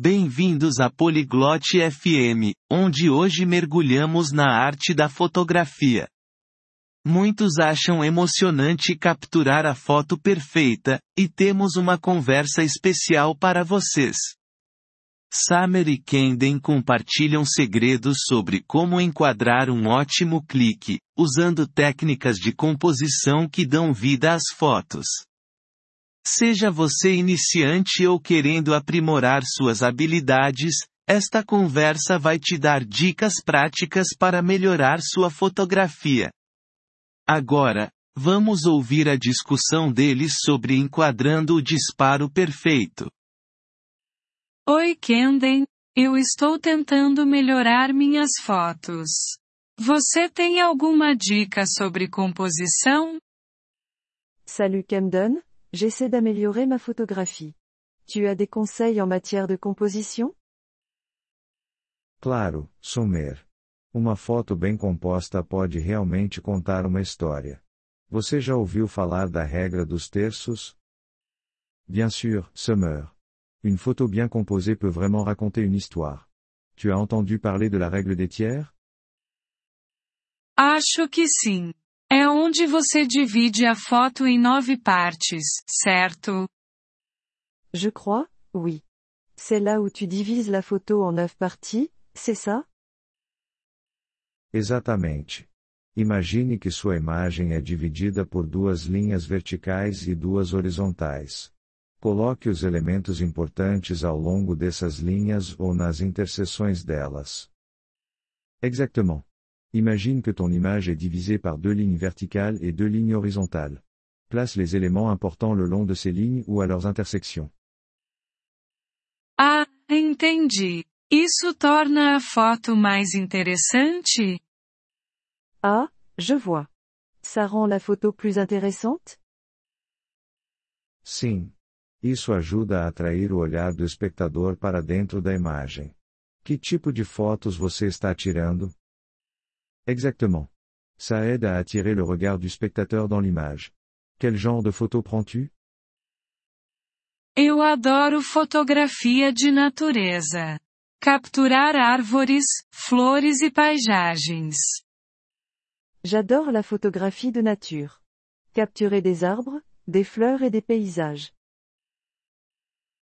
Bem-vindos a Polyglot FM, onde hoje mergulhamos na arte da fotografia. Muitos acham emocionante capturar a foto perfeita, e temos uma conversa especial para vocês. Summer e Kenden compartilham segredos sobre como enquadrar um ótimo clique, usando técnicas de composição que dão vida às fotos. Seja você iniciante ou querendo aprimorar suas habilidades, esta conversa vai te dar dicas práticas para melhorar sua fotografia. Agora, vamos ouvir a discussão deles sobre enquadrando o disparo perfeito. Oi Kenden, eu estou tentando melhorar minhas fotos. Você tem alguma dica sobre composição? Salut Camden, j'essaie d'améliorer ma photographie. Tu as des conseils en matière de composition? Claro, Sumer. Uma foto bem composta pode realmente contar uma história. Você já ouviu falar da regra dos terços? Bien sûr, Summer. Une photo bien composée peut vraiment raconter une histoire. Tu as entendu parler de la règle des tiers? Acho que sim. É onde você divide a foto em nove partes, certo? Je crois, oui. C'est là où tu divises la photo en neuf parties, c'est ça? Exatamente. Imagine que sua imagem é dividida por duas linhas verticais e duas horizontais. Coloque os elementos importantes ao longo dessas linhas ou nas interseções delas. Exactement. Imagine que ton image est divisée par deux lignes verticales et deux lignes horizontales. Place les éléments importants le long de ces lignes ou à leurs intersections. Ah, entendi. Isso torna a foto mais interessante? Ah, je vois. Ça rend la photo plus intéressante? Sim. Isso ajuda a atrair o olhar do espectador para dentro da imagem. Que tipo de fotos você está tirando? Exactement. Ça aide à attirer le regard du spectateur dans l'image. Quel genre de photo prends-tu? Eu adoro fotografia de natureza. Capturar árvores, flores e paisagens. J'adore la photographie de nature. Capturer des arbres, des fleurs et des paysages.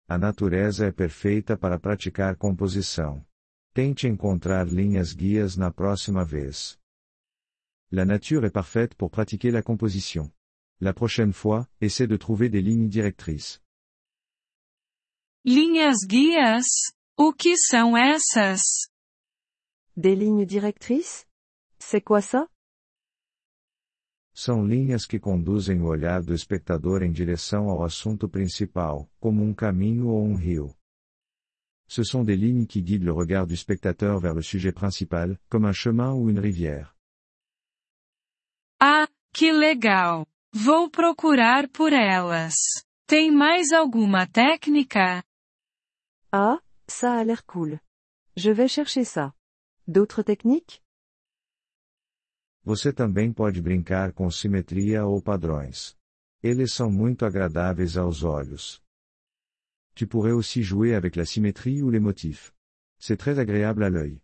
A natureza é perfeita para praticar composição. Tente encontrar linhas guias na próxima vez. La nature est parfaite pour pratiquer la composition. La prochaine fois, essaie de trouver des lignes directrices. Linhas guias? O que são essas? Des lignes directrices? C'est quoi ça? São linhas que conduzem o olhar do espectador em direção ao assunto principal, como um caminho ou um rio. Ce sont des lignes qui guident le regard du spectateur vers le sujet principal, comme un chemin ou une rivière. Ah, que legal! Vou procurar por elas. Tem mais alguma técnica? Ah, ça a l'air cool. Je vais chercher ça. D'autres techniques? Você também pode brincar com simetria ou padrões. Eles são muito agradáveis aos olhos. Tu pourrais aussi jouer avec la symétrie ou les motifs. C'est très agréable à l'œil.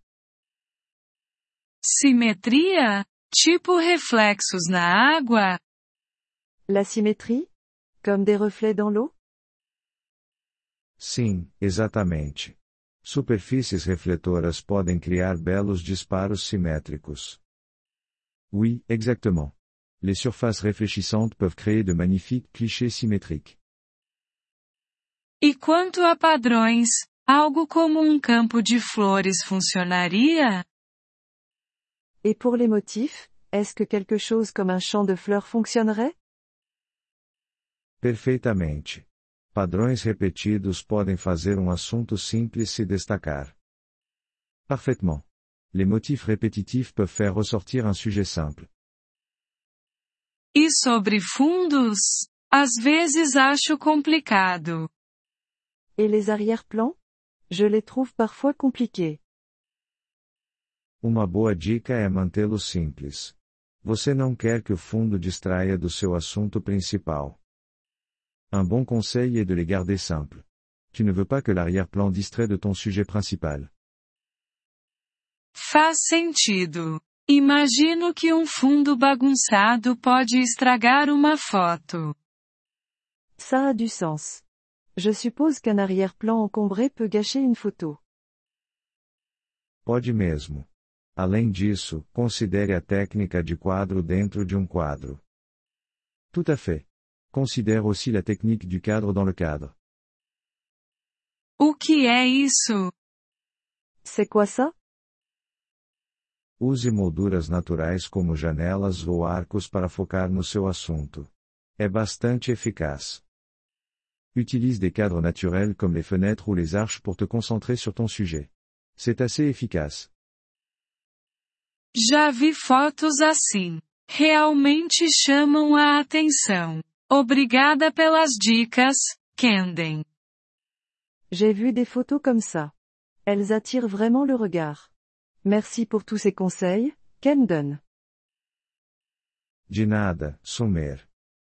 Simetria? Tipo reflexos na água? La symétrie? Comme des reflets dans l'eau? Sim, exatamente. Superfícies refletoras podem criar belos disparos simétricos. Oui, exactement. Les surfaces réfléchissantes peuvent créer de magnifiques clichés symétriques. E quanto a padrões, algo como um campo de flores funcionaria? Et pour les motifs, est-ce que quelque chose comme un champ de fleurs fonctionnerait? Perfeitamente. Padrões repetidos podem fazer um assunto simples se destacar. Parfaitement. Les motifs répétitifs peuvent faire ressortir un sujet simple. E sobre fundos? Às vezes acho complicado. Et les arrière-plans? Je les trouve parfois compliqués. Uma boa dica é mantê-lo simples. Você não quer que o fundo distraia do seu assunto principal. Un bon conseil est de les garder simples. Tu ne veux pas que l'arrière-plan distrait de ton sujet principal. Faz sentido. Imagino que um fundo bagunçado pode estragar uma foto. Ça a du sens. Je suppose qu'un arrière-plan encombré peut gâcher une photo. Pode mesmo. Além disso, considere a técnica de quadro dentro de um quadro. Tout à fait. Considère aussi la technique du cadre dans le cadre. O que é isso? C'est quoi ça? Use molduras naturais como janelas ou arcos para focar no seu assunto. É bastante eficaz. Utilise des cadres naturels comme les fenêtres ou les arches pour te concentrer sur ton sujet. C'est assez efficace. Já vi fotos assim. Realmente chamam a atenção. Obrigada pelas dicas, Kenden. J'ai vu des photos comme ça. Elles attirent vraiment le regard. Merci pour tous ces conseils, Camden. De nada, Sumer.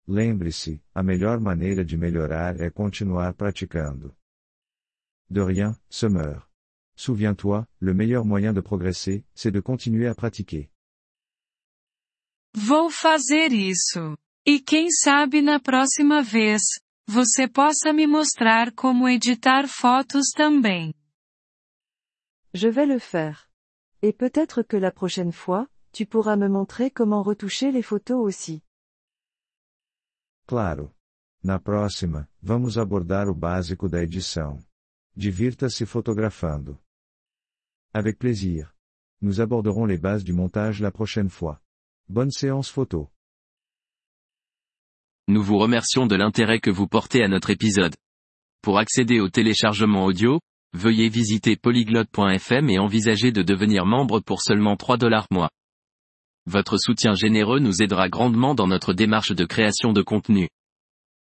Lembre-se, a melhor maneira de melhorar é continuar praticando. De rien, Summer. Souviens-toi, le meilleur moyen de progresser, c'est de continuer à pratiquer. Vou fazer isso. E quem sabe na próxima vez, você possa me mostrar como editar fotos também. Je vais le faire. Et peut-être que la prochaine fois, tu pourras me montrer comment retoucher les photos aussi. Claro. Na próxima, vamos abordar o básico da edição. Divirta-se fotografando. Avec plaisir. Nous aborderons les bases du montage la prochaine fois. Bonne séance photo. Nous vous remercions de l'intérêt que vous portez à notre épisode. Pour accéder au téléchargement audio, veuillez visiter polyglotte.fm et envisager de devenir membre pour seulement 3 dollars mois. Votre soutien généreux nous aidera grandement dans notre démarche de création de contenu.